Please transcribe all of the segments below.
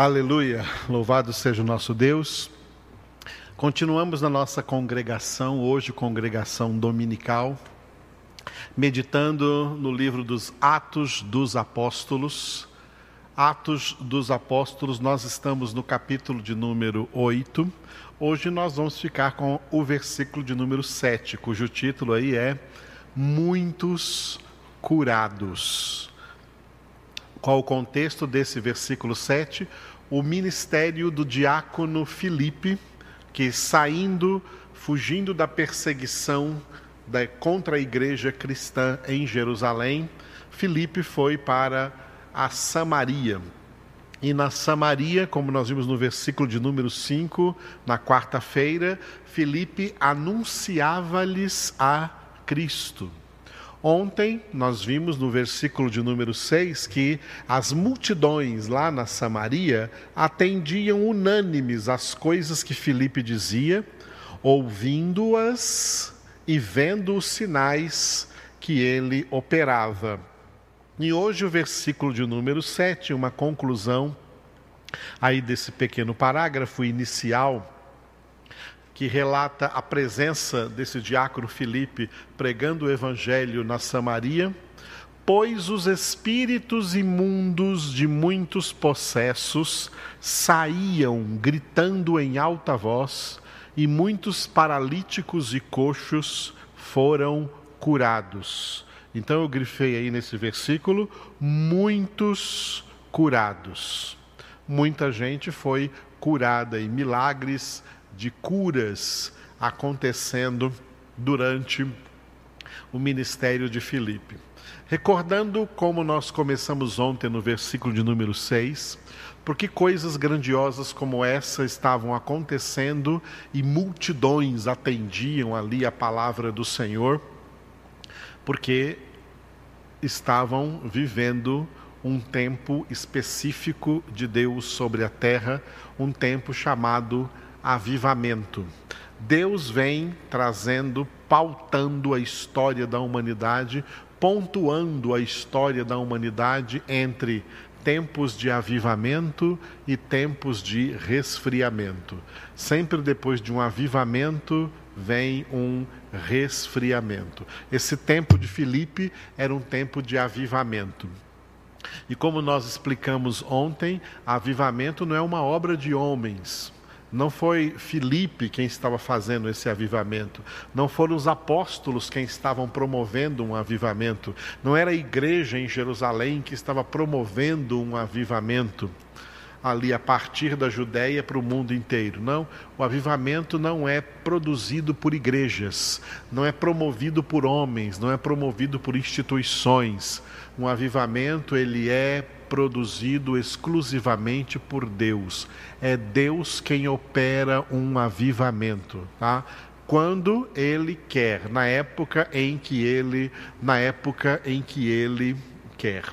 Aleluia, louvado seja o nosso Deus. Continuamos na nossa congregação, hoje, congregação dominical, meditando no livro dos Atos dos Apóstolos. Atos dos Apóstolos, nós estamos no capítulo de número 8. Hoje nós vamos ficar com o versículo de número 7, cujo título aí é Muitos Curados. Qual o contexto desse versículo 7? O ministério do diácono Filipe, que saindo, fugindo da perseguição da, contra a igreja cristã em Jerusalém, Filipe foi para a Samaria. E na Samaria, como nós vimos no versículo de número 5, na quarta-feira, Filipe anunciava-lhes a Cristo. Ontem nós vimos no versículo de número 6 que as multidões lá na Samaria atendiam unânimes às coisas que Filipe dizia, ouvindo-as e vendo os sinais que ele operava. E hoje o versículo de número 7, uma conclusão aí desse pequeno parágrafo inicial que relata a presença desse diácono Filipe pregando o evangelho na Samaria, pois os espíritos imundos de muitos possessos saíam gritando em alta voz, e muitos paralíticos e coxos foram curados. Então eu grifei aí nesse versículo: muitos curados. Muita gente foi curada e milagres de curas acontecendo durante o ministério de Filipe. Recordando como nós começamos ontem no versículo de número 6, porque coisas grandiosas como essa estavam acontecendo e multidões atendiam ali a palavra do Senhor, porque estavam vivendo um tempo específico de Deus sobre a terra, um tempo chamado avivamento. Deus vem trazendo, pautando a história da humanidade, pontuando a história da humanidade entre tempos de avivamento e tempos de resfriamento. Sempre depois de um avivamento vem um resfriamento. Esse tempo de Filipe era um tempo de avivamento. E como nós explicamos ontem, avivamento não é uma obra de homens, não foi Filipe quem estava fazendo esse avivamento. Não foram os apóstolos quem estavam promovendo um avivamento. Não era a igreja em Jerusalém que estava promovendo um avivamento ali a partir da Judéia para o mundo inteiro. Não, o avivamento não é produzido por igrejas, não é promovido por homens, não é promovido por instituições. Um avivamento ele é produzido exclusivamente por Deus. É Deus quem opera um avivamento, tá? Quando ele quer, na época em que ele, na época em que ele quer.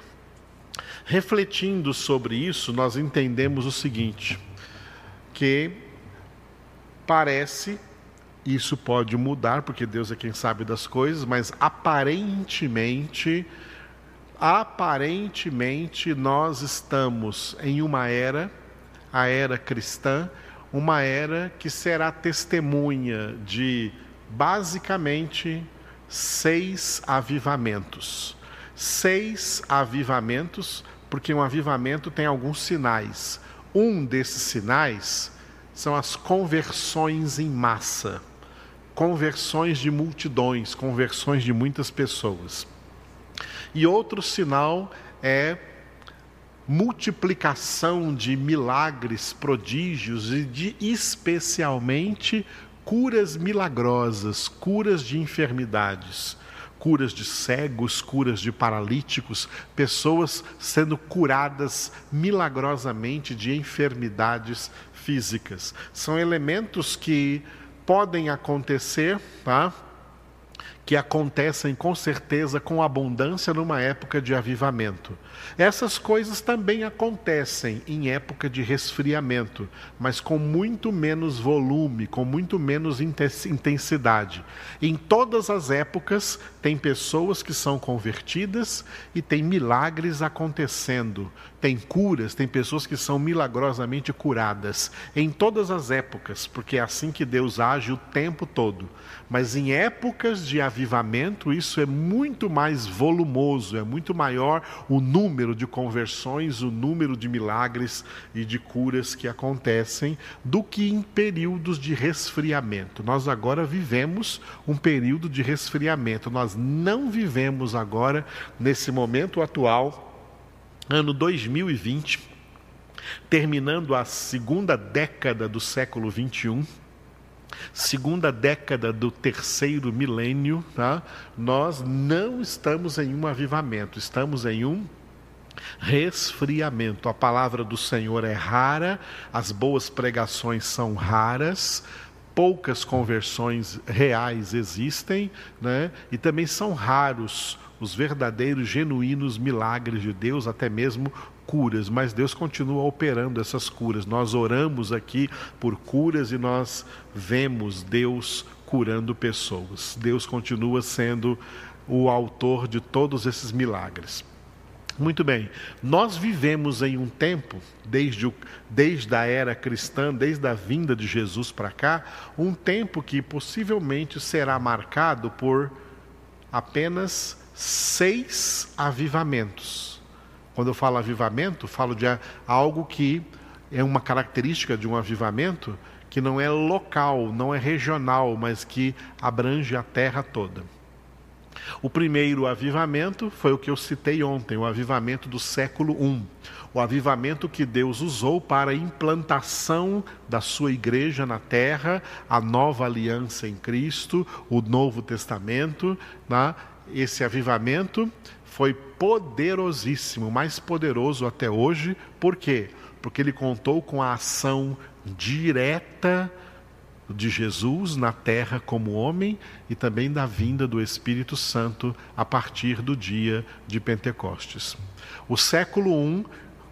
Refletindo sobre isso, nós entendemos o seguinte, que parece isso pode mudar, porque Deus é quem sabe das coisas, mas aparentemente aparentemente nós estamos em uma era, a era cristã, uma era que será testemunha de basicamente seis avivamentos. Seis avivamentos, porque um avivamento tem alguns sinais. Um desses sinais são as conversões em massa, conversões de multidões, conversões de muitas pessoas. E outro sinal é multiplicação de milagres, prodígios e de especialmente curas milagrosas, curas de enfermidades, curas de cegos, curas de paralíticos, pessoas sendo curadas milagrosamente de enfermidades físicas. São elementos que podem acontecer, tá? Que acontecem com certeza com abundância numa época de avivamento. Essas coisas também acontecem em época de resfriamento, mas com muito menos volume, com muito menos intensidade. Em todas as épocas, tem pessoas que são convertidas e tem milagres acontecendo, tem curas, tem pessoas que são milagrosamente curadas. Em todas as épocas, porque é assim que Deus age o tempo todo. Mas em épocas de avivamento, isso é muito mais volumoso, é muito maior o número de conversões, o número de milagres e de curas que acontecem do que em períodos de resfriamento. Nós agora vivemos um período de resfriamento, nós não vivemos agora, nesse momento atual, ano 2020, terminando a segunda década do século 21 segunda década do terceiro milênio, tá? nós não estamos em um avivamento, estamos em um resfriamento. A palavra do Senhor é rara, as boas pregações são raras, poucas conversões reais existem, né? e também são raros os verdadeiros, genuínos milagres de Deus, até mesmo curas, mas Deus continua operando essas curas. Nós oramos aqui por curas e nós vemos Deus curando pessoas. Deus continua sendo o autor de todos esses milagres. Muito bem, nós vivemos em um tempo, desde, o, desde a era cristã, desde a vinda de Jesus para cá, um tempo que possivelmente será marcado por apenas seis avivamentos. Quando eu falo avivamento, falo de algo que é uma característica de um avivamento que não é local, não é regional, mas que abrange a terra toda. O primeiro avivamento foi o que eu citei ontem, o avivamento do século I. O avivamento que Deus usou para a implantação da sua igreja na terra, a nova aliança em Cristo, o Novo Testamento. Né? Esse avivamento foi poderosíssimo, mais poderoso até hoje. Por quê? Porque ele contou com a ação direta de Jesus na terra como homem e também da vinda do Espírito Santo a partir do dia de Pentecostes. O século I,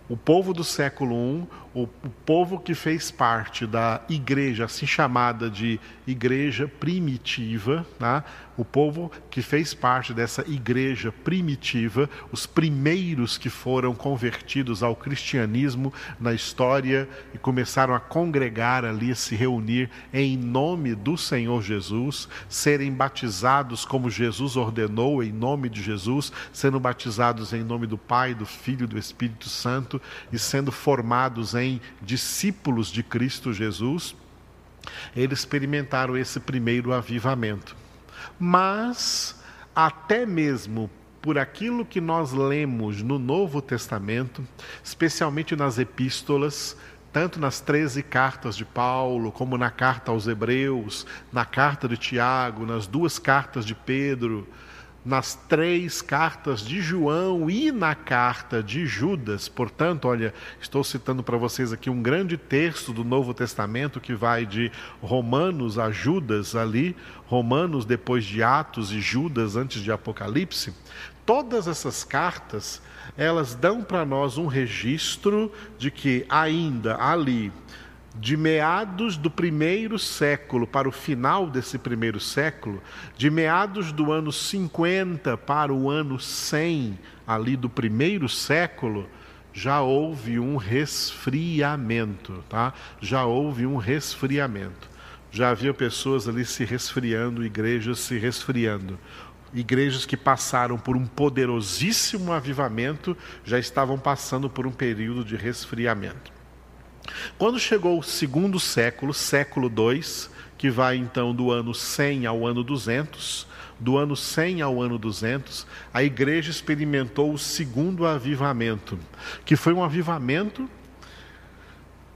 o povo do século I, o, o povo que fez parte da igreja, assim chamada de igreja primitiva, tá? O povo que fez parte dessa igreja primitiva, os primeiros que foram convertidos ao cristianismo na história e começaram a congregar ali, a se reunir em nome do Senhor Jesus, serem batizados como Jesus ordenou, em nome de Jesus, sendo batizados em nome do Pai, do Filho e do Espírito Santo e sendo formados em discípulos de Cristo Jesus. Eles experimentaram esse primeiro avivamento mas até mesmo por aquilo que nós lemos no Novo Testamento, especialmente nas epístolas, tanto nas 13 cartas de Paulo, como na carta aos Hebreus, na carta de Tiago, nas duas cartas de Pedro, nas três cartas de João e na carta de Judas. Portanto, olha, estou citando para vocês aqui um grande texto do Novo Testamento que vai de Romanos a Judas ali, Romanos depois de Atos e Judas antes de Apocalipse. Todas essas cartas, elas dão para nós um registro de que ainda ali de meados do primeiro século para o final desse primeiro século, de meados do ano 50 para o ano 100, ali do primeiro século, já houve um resfriamento, tá? Já houve um resfriamento. Já havia pessoas ali se resfriando, igrejas se resfriando. Igrejas que passaram por um poderosíssimo avivamento já estavam passando por um período de resfriamento. Quando chegou o segundo século, século II, que vai então do ano 100 ao ano 200, do ano 100 ao ano 200, a igreja experimentou o segundo avivamento, que foi um avivamento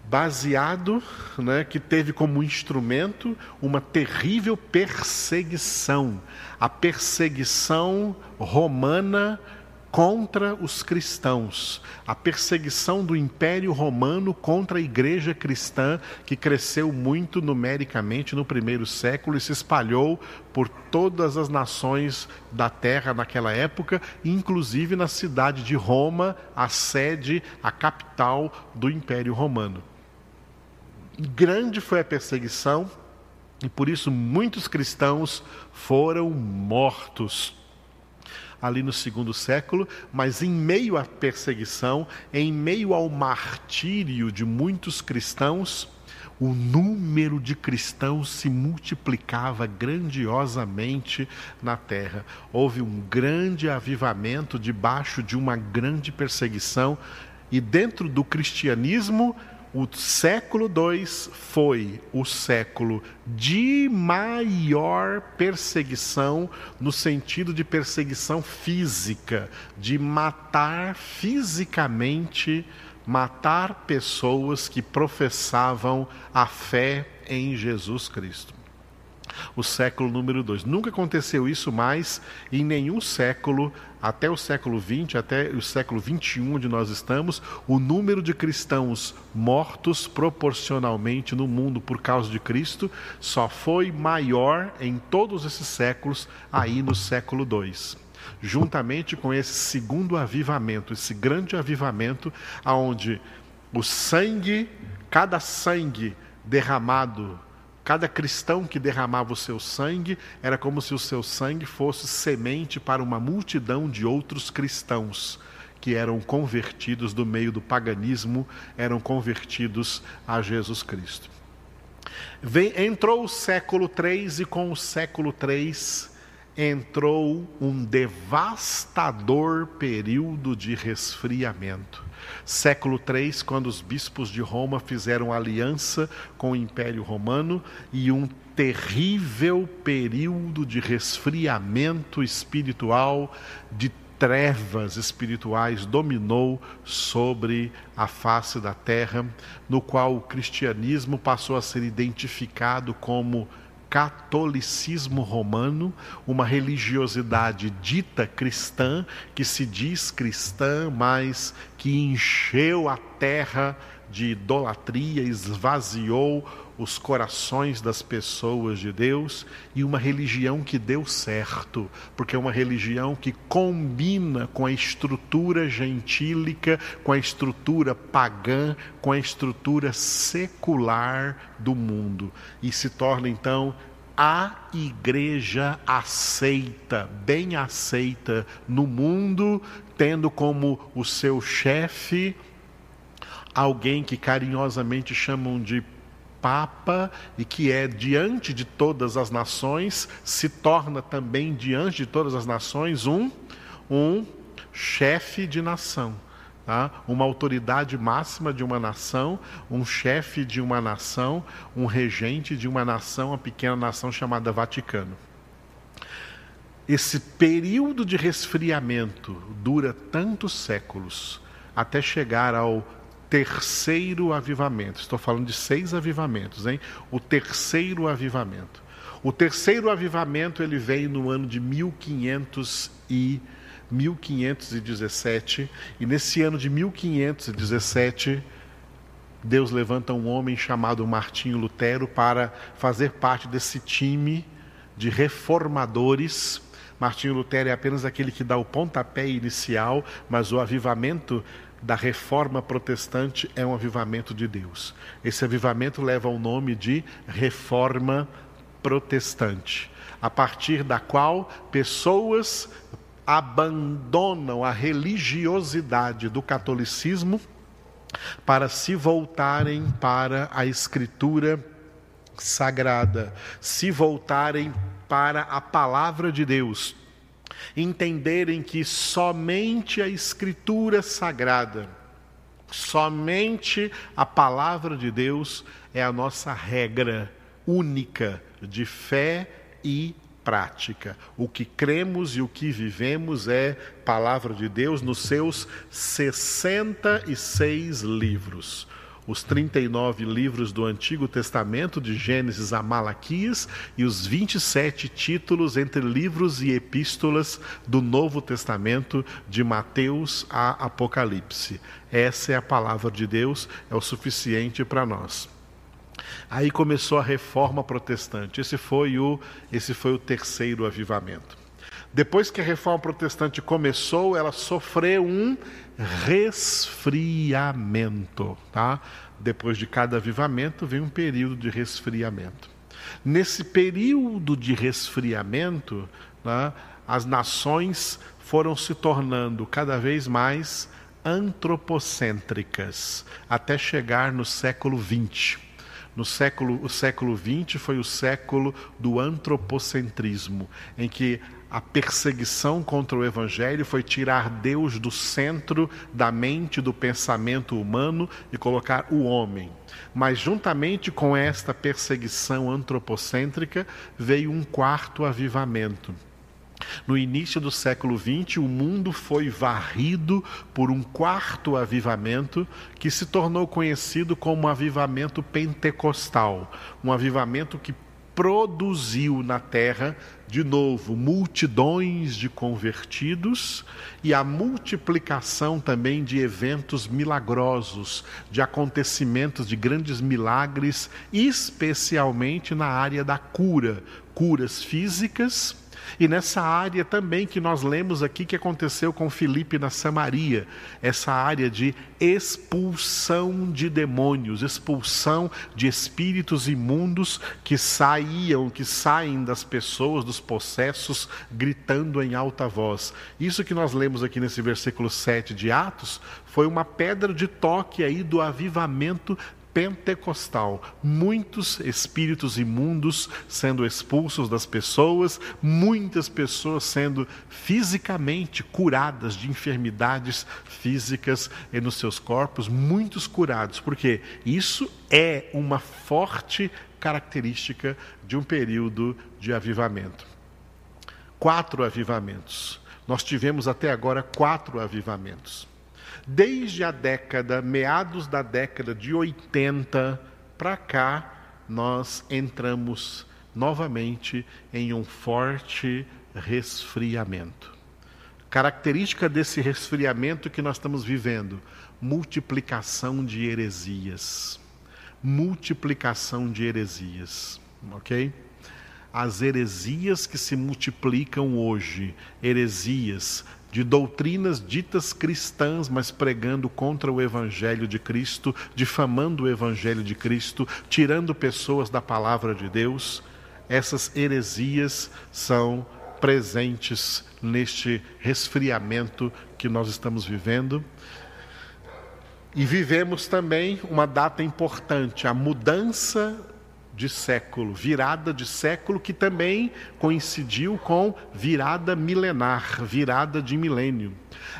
baseado, né, que teve como instrumento uma terrível perseguição, a perseguição romana contra os cristãos, a perseguição do Império Romano contra a igreja cristã, que cresceu muito numericamente no primeiro século e se espalhou por todas as nações da terra naquela época, inclusive na cidade de Roma, a sede, a capital do Império Romano. Grande foi a perseguição e por isso muitos cristãos foram mortos ali no segundo século, mas em meio à perseguição, em meio ao martírio de muitos cristãos, o número de cristãos se multiplicava grandiosamente na terra. Houve um grande avivamento debaixo de uma grande perseguição, e dentro do cristianismo, o século II foi o século de maior perseguição, no sentido de perseguição física, de matar fisicamente, matar pessoas que professavam a fé em Jesus Cristo o século número 2. Nunca aconteceu isso mais em nenhum século, até o século 20, até o século 21, onde nós estamos, o número de cristãos mortos proporcionalmente no mundo por causa de Cristo só foi maior em todos esses séculos, aí no século 2 juntamente com esse segundo avivamento, esse grande avivamento, aonde o sangue, cada sangue derramado Cada cristão que derramava o seu sangue era como se o seu sangue fosse semente para uma multidão de outros cristãos que eram convertidos do meio do paganismo, eram convertidos a Jesus Cristo. Entrou o século III e com o século III entrou um devastador período de resfriamento. Século III, quando os bispos de Roma fizeram aliança com o Império Romano e um terrível período de resfriamento espiritual, de trevas espirituais dominou sobre a face da terra, no qual o cristianismo passou a ser identificado como catolicismo romano, uma religiosidade dita cristã, que se diz cristã, mas que encheu a terra de idolatria, esvaziou os corações das pessoas de Deus e uma religião que deu certo, porque é uma religião que combina com a estrutura gentílica, com a estrutura pagã, com a estrutura secular do mundo. E se torna então a igreja aceita, bem aceita no mundo, tendo como o seu chefe alguém que carinhosamente chamam de Papa e que é diante de todas as nações, se torna também diante de todas as nações um, um chefe de nação. Tá? Uma autoridade máxima de uma nação, um chefe de uma nação, um regente de uma nação, uma pequena nação chamada Vaticano. Esse período de resfriamento dura tantos séculos até chegar ao terceiro avivamento. Estou falando de seis avivamentos, hein? O terceiro avivamento. O terceiro avivamento ele veio no ano de 1500 e 1517, e nesse ano de 1517 Deus levanta um homem chamado Martinho Lutero para fazer parte desse time de reformadores. Martinho Lutero é apenas aquele que dá o pontapé inicial, mas o avivamento da reforma protestante é um avivamento de Deus. Esse avivamento leva o nome de reforma protestante, a partir da qual pessoas abandonam a religiosidade do catolicismo para se voltarem para a escritura sagrada, se voltarem para a palavra de Deus entenderem que somente a Escritura Sagrada, somente a palavra de Deus é a nossa regra única de fé e prática. O que cremos e o que vivemos é palavra de Deus nos seus 66 livros. Os 39 livros do Antigo Testamento, de Gênesis a Malaquias, e os 27 títulos entre livros e epístolas do Novo Testamento, de Mateus a Apocalipse. Essa é a palavra de Deus, é o suficiente para nós. Aí começou a reforma protestante. Esse foi o, esse foi o terceiro avivamento. Depois que a reforma protestante começou, ela sofreu um resfriamento, tá? Depois de cada avivamento vem um período de resfriamento. Nesse período de resfriamento, né, as nações foram se tornando cada vez mais antropocêntricas, até chegar no século XX. No século, o século XX foi o século do antropocentrismo, em que a perseguição contra o Evangelho foi tirar Deus do centro da mente, do pensamento humano e colocar o homem. Mas, juntamente com esta perseguição antropocêntrica, veio um quarto avivamento. No início do século XX, o mundo foi varrido por um quarto avivamento que se tornou conhecido como avivamento pentecostal um avivamento que produziu na terra, de novo, multidões de convertidos e a multiplicação também de eventos milagrosos, de acontecimentos de grandes milagres, especialmente na área da cura, curas físicas e nessa área também que nós lemos aqui que aconteceu com Filipe na Samaria, essa área de expulsão de demônios, expulsão de espíritos imundos que saíam, que saem das pessoas, dos possessos, gritando em alta voz. Isso que nós lemos aqui nesse versículo 7 de Atos foi uma pedra de toque aí do avivamento pentecostal, muitos espíritos imundos sendo expulsos das pessoas, muitas pessoas sendo fisicamente curadas de enfermidades físicas nos seus corpos, muitos curados, porque isso é uma forte característica de um período de avivamento. Quatro avivamentos. Nós tivemos até agora quatro avivamentos. Desde a década, meados da década de 80 para cá, nós entramos novamente em um forte resfriamento. Característica desse resfriamento que nós estamos vivendo: multiplicação de heresias. Multiplicação de heresias, ok? As heresias que se multiplicam hoje, heresias de doutrinas ditas cristãs, mas pregando contra o Evangelho de Cristo, difamando o Evangelho de Cristo, tirando pessoas da palavra de Deus, essas heresias são presentes neste resfriamento que nós estamos vivendo. E vivemos também uma data importante, a mudança de século, virada de século que também coincidiu com virada milenar, virada de milênio.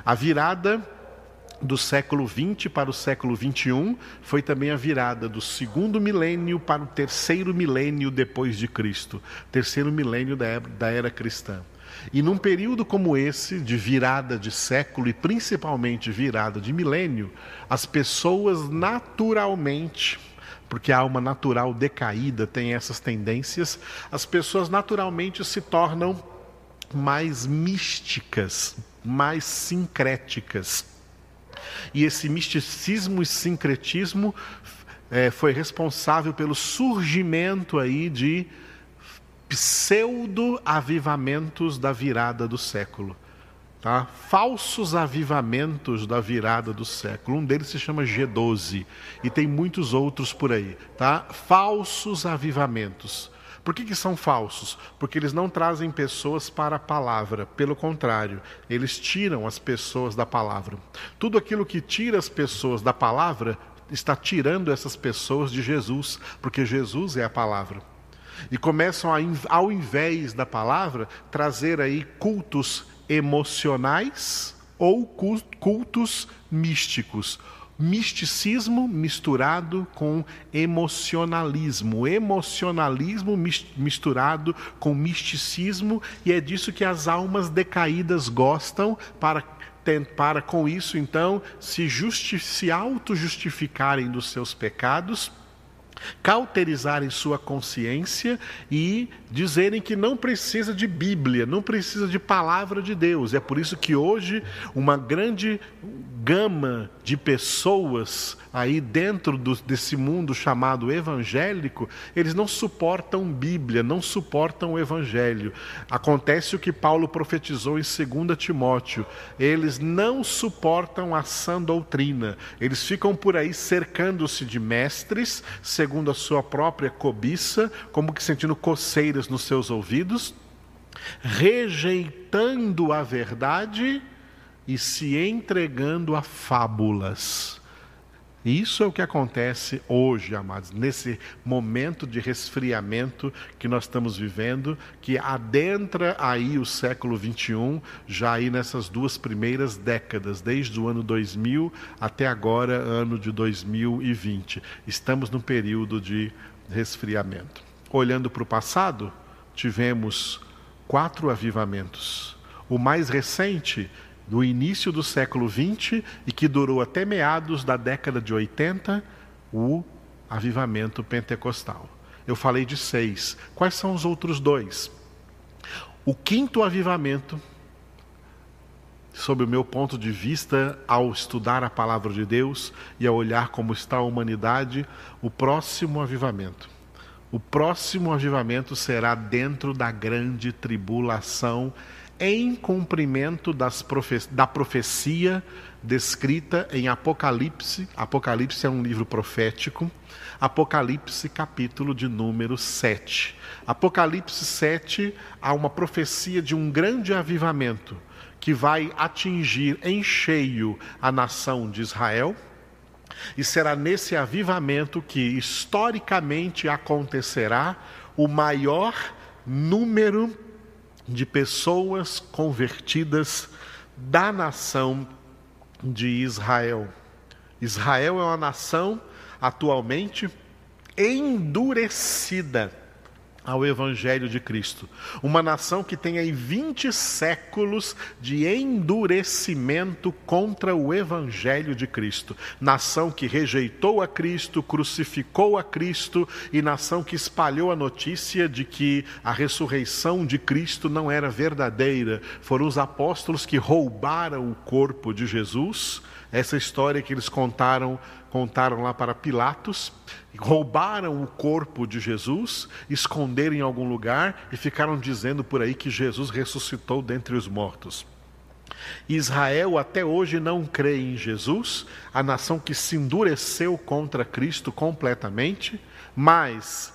A virada do século XX para o século XXI foi também a virada do segundo milênio para o terceiro milênio depois de Cristo, terceiro milênio da era, da era cristã. E num período como esse, de virada de século e principalmente virada de milênio, as pessoas naturalmente porque a alma natural decaída tem essas tendências, as pessoas naturalmente se tornam mais místicas, mais sincréticas. E esse misticismo e sincretismo é, foi responsável pelo surgimento aí de pseudo-avivamentos da virada do século. Tá? Falsos avivamentos da virada do século. Um deles se chama G12 e tem muitos outros por aí. Tá? Falsos avivamentos. Por que, que são falsos? Porque eles não trazem pessoas para a palavra, pelo contrário, eles tiram as pessoas da palavra. Tudo aquilo que tira as pessoas da palavra está tirando essas pessoas de Jesus, porque Jesus é a palavra. E começam a, ao invés da palavra, trazer aí cultos emocionais ou cultos místicos. Misticismo misturado com emocionalismo, emocionalismo misturado com misticismo, e é disso que as almas decaídas gostam para para com isso então se, justi se auto-justificarem dos seus pecados cauterizarem sua consciência e dizerem que não precisa de Bíblia, não precisa de palavra de Deus. É por isso que hoje uma grande gama de pessoas aí dentro do, desse mundo chamado evangélico, eles não suportam Bíblia, não suportam o Evangelho. Acontece o que Paulo profetizou em 2 Timóteo: eles não suportam a sã doutrina, eles ficam por aí cercando-se de mestres, segundo a sua própria cobiça, como que sentindo coceiras nos seus ouvidos, rejeitando a verdade e se entregando a fábulas. Isso é o que acontece hoje, amados, nesse momento de resfriamento que nós estamos vivendo, que adentra aí o século 21, já aí nessas duas primeiras décadas, desde o ano 2000 até agora, ano de 2020. Estamos num período de resfriamento. Olhando para o passado, tivemos quatro avivamentos. O mais recente do início do século XX e que durou até meados da década de 80, o avivamento pentecostal. Eu falei de seis. Quais são os outros dois? O quinto avivamento, sob o meu ponto de vista, ao estudar a palavra de Deus e a olhar como está a humanidade, o próximo avivamento. O próximo avivamento será dentro da grande tribulação em cumprimento profe da profecia descrita em Apocalipse. Apocalipse é um livro profético. Apocalipse, capítulo de número 7. Apocalipse 7 há uma profecia de um grande avivamento que vai atingir em cheio a nação de Israel. E será nesse avivamento que historicamente acontecerá o maior número de pessoas convertidas da nação de Israel. Israel é uma nação atualmente endurecida ao Evangelho de Cristo. Uma nação que tem aí 20 séculos de endurecimento contra o Evangelho de Cristo. Nação que rejeitou a Cristo, crucificou a Cristo e nação que espalhou a notícia de que a ressurreição de Cristo não era verdadeira. Foram os apóstolos que roubaram o corpo de Jesus. Essa história que eles contaram contaram lá para Pilatos, roubaram o corpo de Jesus, esconderam em algum lugar e ficaram dizendo por aí que Jesus ressuscitou dentre os mortos. Israel até hoje não crê em Jesus, a nação que se endureceu contra Cristo completamente, mas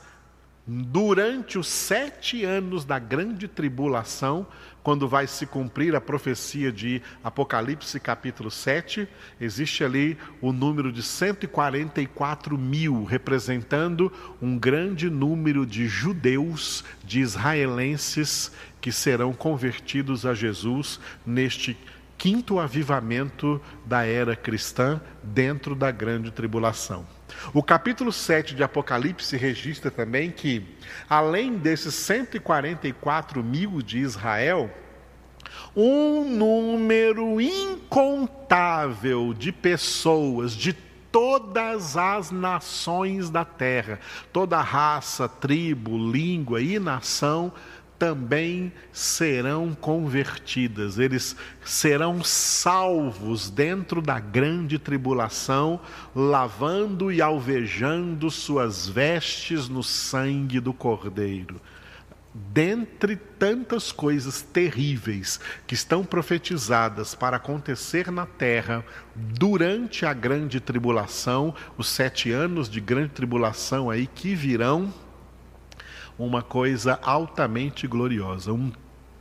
durante os sete anos da grande tribulação, quando vai se cumprir a profecia de Apocalipse capítulo 7, existe ali o número de 144 mil, representando um grande número de judeus, de israelenses, que serão convertidos a Jesus neste quinto avivamento da era cristã dentro da grande tribulação. O capítulo 7 de Apocalipse registra também que, além desses 144 mil de Israel, um número incontável de pessoas de todas as nações da terra, toda raça, tribo, língua e nação também serão convertidas, eles serão salvos dentro da grande tribulação, lavando e alvejando suas vestes no sangue do Cordeiro. Dentre tantas coisas terríveis que estão profetizadas para acontecer na terra durante a grande tribulação, os sete anos de grande tribulação aí que virão, uma coisa altamente gloriosa, um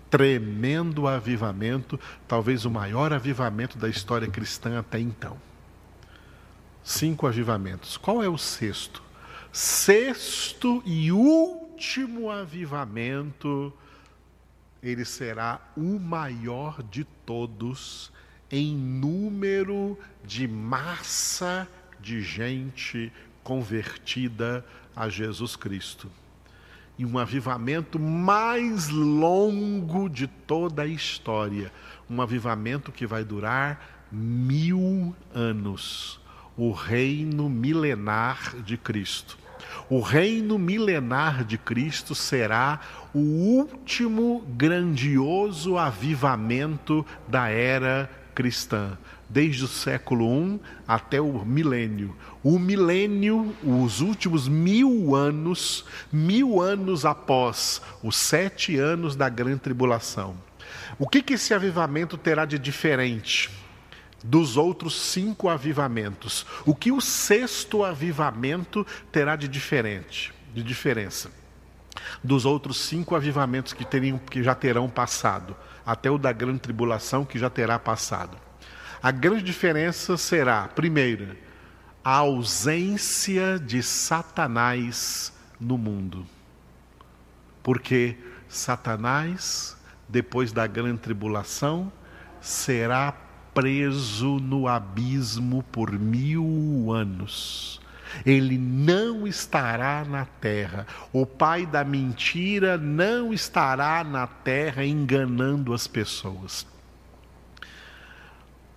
tremendo avivamento, talvez o maior avivamento da história cristã até então. Cinco avivamentos. Qual é o sexto? Sexto e último avivamento, ele será o maior de todos em número de massa de gente convertida a Jesus Cristo. E um avivamento mais longo de toda a história. Um avivamento que vai durar mil anos o reino milenar de Cristo. O reino milenar de Cristo será o último grandioso avivamento da era cristã, desde o século I até o milênio. O milênio, os últimos mil anos, mil anos após os sete anos da grande tribulação. O que, que esse avivamento terá de diferente? dos outros cinco avivamentos. O que o sexto avivamento terá de diferente, de diferença? Dos outros cinco avivamentos que, teriam, que já terão passado, até o da grande tribulação que já terá passado. A grande diferença será, primeiro, a ausência de Satanás no mundo. Porque Satanás, depois da grande tribulação, será preso no abismo por mil anos. Ele não estará na terra. O pai da mentira não estará na terra enganando as pessoas.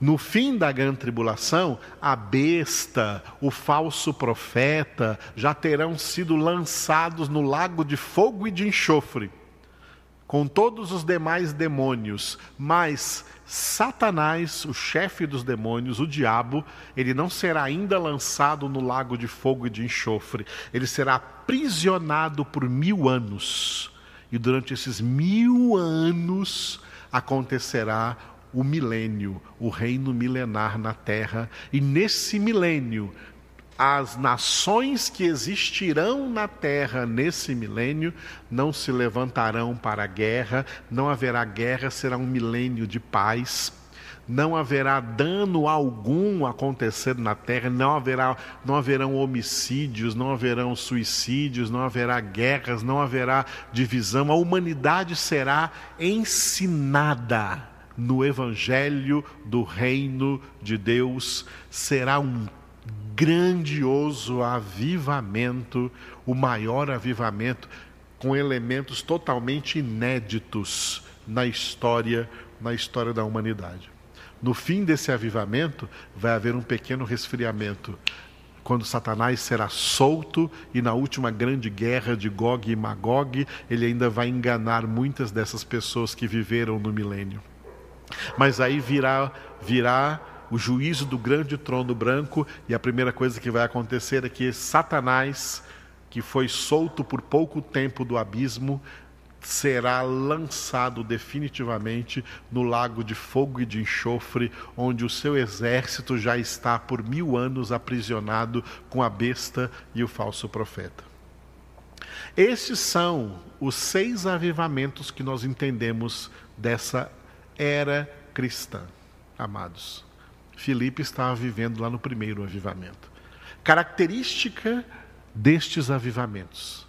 No fim da grande tribulação, a besta, o falso profeta já terão sido lançados no lago de fogo e de enxofre, com todos os demais demônios, mas Satanás, o chefe dos demônios, o diabo, ele não será ainda lançado no lago de fogo e de enxofre, ele será aprisionado por mil anos. E durante esses mil anos acontecerá o milênio, o reino milenar na terra, e nesse milênio as nações que existirão na terra nesse milênio não se levantarão para a guerra, não haverá guerra, será um milênio de paz. Não haverá dano algum acontecer na terra, não haverá não haverão homicídios, não haverão suicídios, não haverá guerras, não haverá divisão. A humanidade será ensinada no evangelho do reino de Deus, será um grandioso avivamento, o maior avivamento, com elementos totalmente inéditos na história, na história da humanidade. No fim desse avivamento, vai haver um pequeno resfriamento, quando Satanás será solto e na última grande guerra de Gog e Magog, ele ainda vai enganar muitas dessas pessoas que viveram no milênio. Mas aí virá virá o juízo do grande trono branco, e a primeira coisa que vai acontecer é que Satanás, que foi solto por pouco tempo do abismo, será lançado definitivamente no lago de fogo e de enxofre, onde o seu exército já está por mil anos aprisionado com a besta e o falso profeta. Estes são os seis avivamentos que nós entendemos dessa era cristã, amados. Filipe estava vivendo lá no primeiro avivamento. Característica destes avivamentos.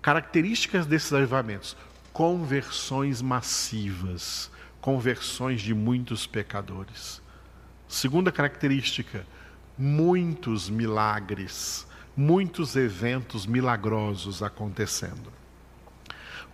Características desses avivamentos: conversões massivas, conversões de muitos pecadores. Segunda característica: muitos milagres, muitos eventos milagrosos acontecendo.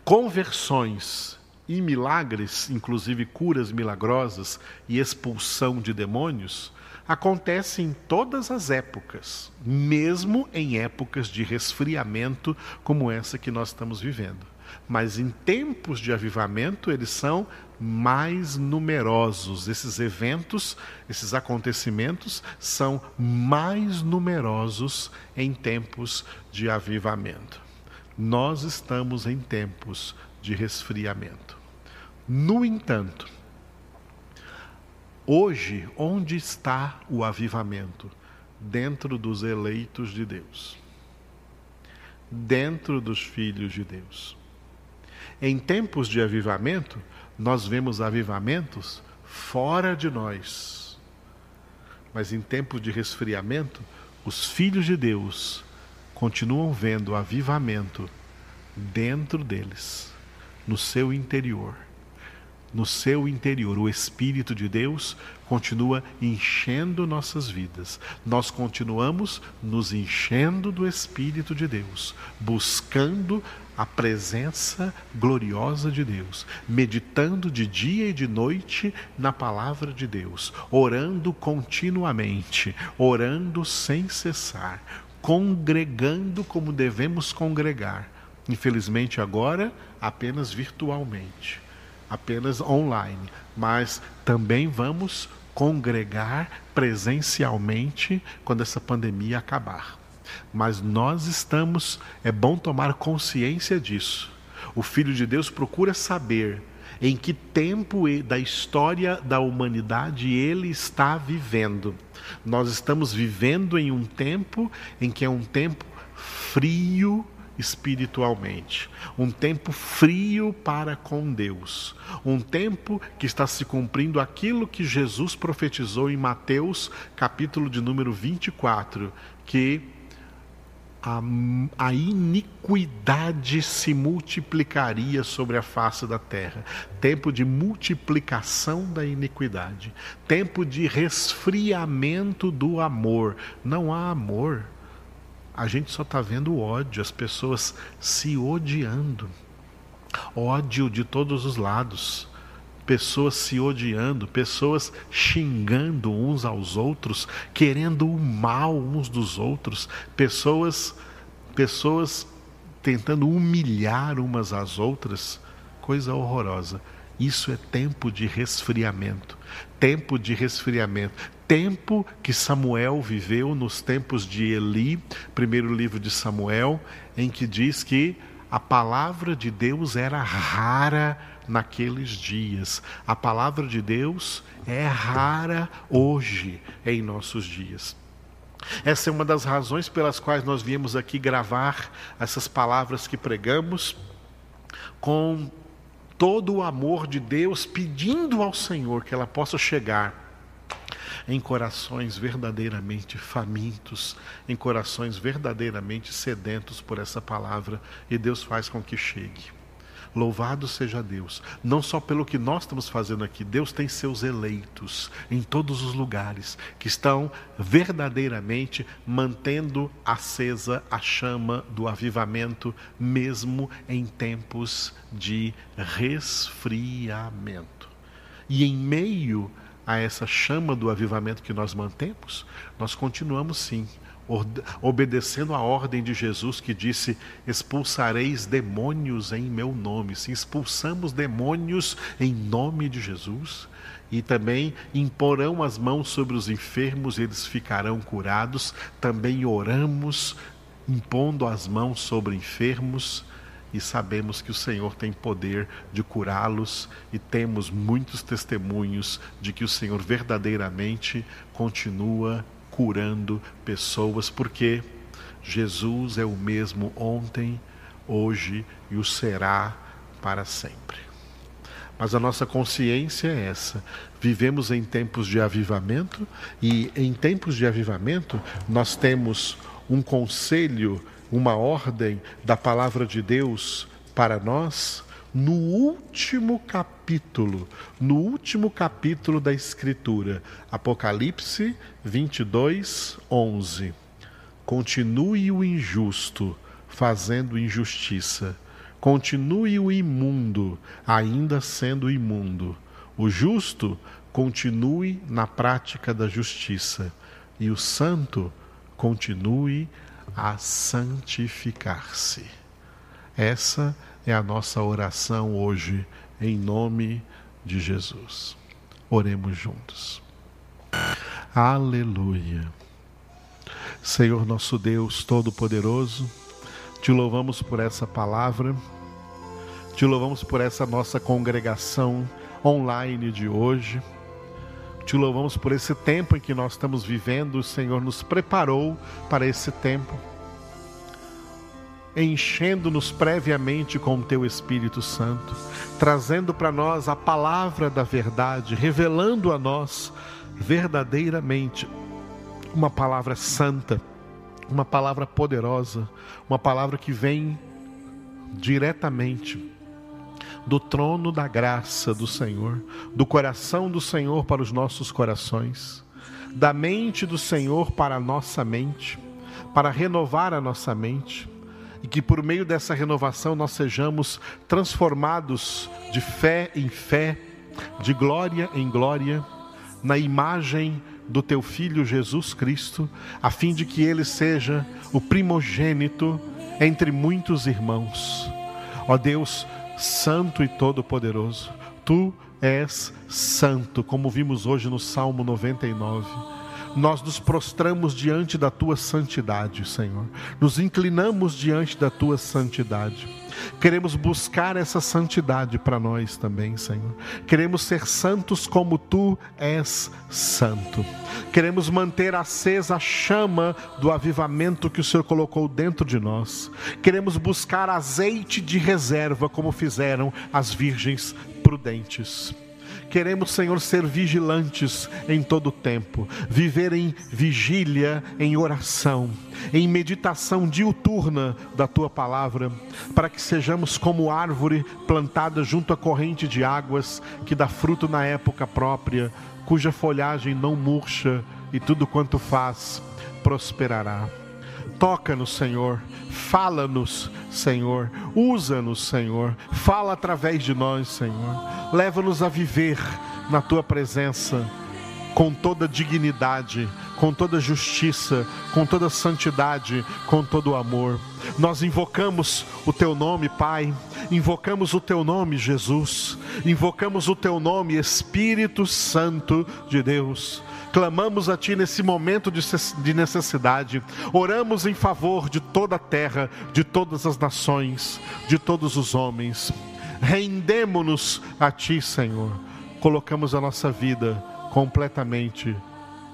Conversões e milagres, inclusive curas milagrosas e expulsão de demônios, acontece em todas as épocas, mesmo em épocas de resfriamento como essa que nós estamos vivendo. Mas em tempos de avivamento, eles são mais numerosos. Esses eventos, esses acontecimentos são mais numerosos em tempos de avivamento. Nós estamos em tempos de resfriamento. No entanto, hoje, onde está o avivamento? Dentro dos eleitos de Deus, dentro dos filhos de Deus. Em tempos de avivamento, nós vemos avivamentos fora de nós. Mas em tempos de resfriamento, os filhos de Deus continuam vendo avivamento dentro deles, no seu interior no seu interior, o Espírito de Deus continua enchendo nossas vidas. Nós continuamos nos enchendo do Espírito de Deus, buscando a presença gloriosa de Deus, meditando de dia e de noite na palavra de Deus, orando continuamente, orando sem cessar, congregando como devemos congregar. Infelizmente, agora apenas virtualmente, apenas online, mas também vamos congregar presencialmente quando essa pandemia acabar. Mas nós estamos, é bom tomar consciência disso. O Filho de Deus procura saber em que tempo da história da humanidade ele está vivendo. Nós estamos vivendo em um tempo em que é um tempo frio espiritualmente, um tempo frio para com Deus, um tempo que está se cumprindo aquilo que Jesus profetizou em Mateus, capítulo de número 24, que a, a, iniquidade se multiplicaria sobre a face da terra. Tempo de multiplicação da iniquidade. Tempo de resfriamento do amor. Não há amor. A gente só está vendo ódio, as pessoas se odiando. Ódio de todos os lados pessoas se odiando, pessoas xingando uns aos outros, querendo o mal uns dos outros, pessoas pessoas tentando humilhar umas às outras, coisa horrorosa. Isso é tempo de resfriamento, tempo de resfriamento, tempo que Samuel viveu nos tempos de Eli, primeiro livro de Samuel, em que diz que a palavra de Deus era rara naqueles dias. A palavra de Deus é rara hoje em nossos dias. Essa é uma das razões pelas quais nós viemos aqui gravar essas palavras que pregamos com todo o amor de Deus, pedindo ao Senhor que ela possa chegar em corações verdadeiramente famintos, em corações verdadeiramente sedentos por essa palavra, e Deus faz com que chegue. Louvado seja Deus, não só pelo que nós estamos fazendo aqui, Deus tem seus eleitos em todos os lugares que estão verdadeiramente mantendo acesa a chama do avivamento, mesmo em tempos de resfriamento. E em meio a essa chama do avivamento que nós mantemos, nós continuamos sim obedecendo a ordem de Jesus que disse: expulsareis demônios em meu nome. Se expulsamos demônios em nome de Jesus, e também imporão as mãos sobre os enfermos, eles ficarão curados. Também oramos, impondo as mãos sobre enfermos, e sabemos que o Senhor tem poder de curá-los, e temos muitos testemunhos de que o Senhor verdadeiramente continua curando pessoas, porque Jesus é o mesmo ontem, hoje e o será para sempre. Mas a nossa consciência é essa. Vivemos em tempos de avivamento e em tempos de avivamento nós temos um conselho, uma ordem da palavra de Deus para nós no último capítulo, no último capítulo da Escritura, Apocalipse 22, 11. Continue o injusto fazendo injustiça, continue o imundo ainda sendo imundo, o justo continue na prática da justiça, e o santo continue a santificar-se. Essa é é a nossa oração hoje, em nome de Jesus. Oremos juntos. Aleluia. Senhor nosso Deus Todo-Poderoso, te louvamos por essa palavra, te louvamos por essa nossa congregação online de hoje. Te louvamos por esse tempo em que nós estamos vivendo, o Senhor nos preparou para esse tempo enchendo-nos previamente com o teu Espírito Santo, trazendo para nós a palavra da verdade, revelando a nós verdadeiramente uma palavra santa, uma palavra poderosa, uma palavra que vem diretamente do trono da graça do Senhor, do coração do Senhor para os nossos corações, da mente do Senhor para a nossa mente, para renovar a nossa mente, e que por meio dessa renovação nós sejamos transformados de fé em fé, de glória em glória, na imagem do teu filho Jesus Cristo, a fim de que ele seja o primogênito entre muitos irmãos. Ó Deus, Santo e Todo-Poderoso, tu és santo, como vimos hoje no Salmo 99. Nós nos prostramos diante da tua santidade, Senhor. Nos inclinamos diante da tua santidade Queremos buscar essa santidade para nós também, Senhor. Queremos ser santos como tu és santo. Queremos manter acesa a chama do avivamento que o Senhor colocou dentro de nós. Queremos buscar azeite de reserva, como fizeram as virgens prudentes. Queremos, Senhor, ser vigilantes em todo o tempo, viver em vigília, em oração, em meditação diuturna da tua palavra, para que sejamos como árvore plantada junto à corrente de águas, que dá fruto na época própria, cuja folhagem não murcha e tudo quanto faz prosperará. Toca-nos, Senhor. Fala-nos, Senhor. Usa-nos, Senhor. Fala através de nós, Senhor. Leva-nos a viver na tua presença com toda dignidade, com toda justiça, com toda santidade, com todo amor. Nós invocamos o teu nome, Pai. Invocamos o teu nome, Jesus. Invocamos o teu nome, Espírito Santo de Deus clamamos a Ti nesse momento de necessidade, oramos em favor de toda a terra, de todas as nações, de todos os homens. Rendemos-nos a Ti, Senhor, colocamos a nossa vida completamente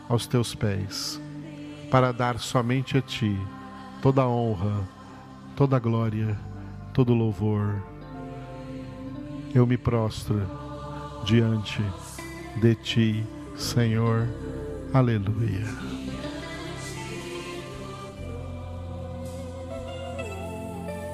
aos Teus pés, para dar somente a Ti toda a honra, toda a glória, todo o louvor. Eu me prostro diante de Ti Senhor. Aleluia.